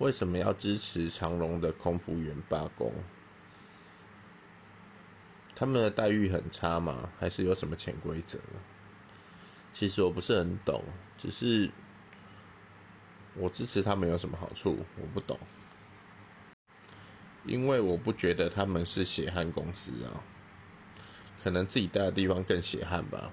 为什么要支持长隆的空服员罢工？他们的待遇很差吗？还是有什么潜规则其实我不是很懂只是我支持他们有什么好处我不懂。因为我不觉得他们是血汗公司啊可能自己待的地方更血汗吧。